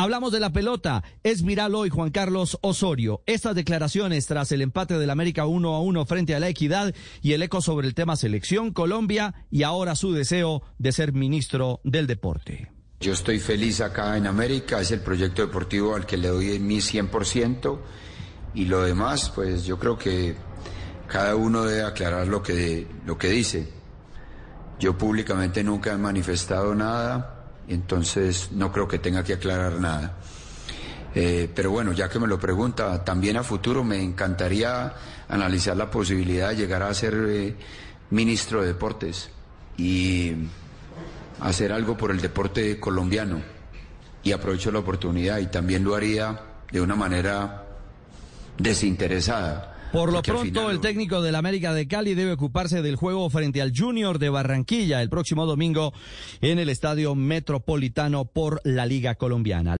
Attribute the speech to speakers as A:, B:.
A: Hablamos de la pelota. Es viral hoy Juan Carlos Osorio. Estas declaraciones tras el empate del América 1 a 1 frente a la Equidad y el eco sobre el tema selección Colombia y ahora su deseo de ser ministro del deporte.
B: Yo estoy feliz acá en América, es el proyecto deportivo al que le doy mi 100% y lo demás, pues yo creo que cada uno debe aclarar lo que, lo que dice. Yo públicamente nunca he manifestado nada, entonces no creo que tenga que aclarar nada. Eh, pero bueno, ya que me lo pregunta, también a futuro me encantaría analizar la posibilidad de llegar a ser eh, ministro de deportes y hacer algo por el deporte colombiano. Y aprovecho la oportunidad y también lo haría de una manera desinteresada.
A: Por lo pronto, el técnico del América de Cali debe ocuparse del juego frente al Junior de Barranquilla el próximo domingo en el Estadio Metropolitano por la Liga Colombiana.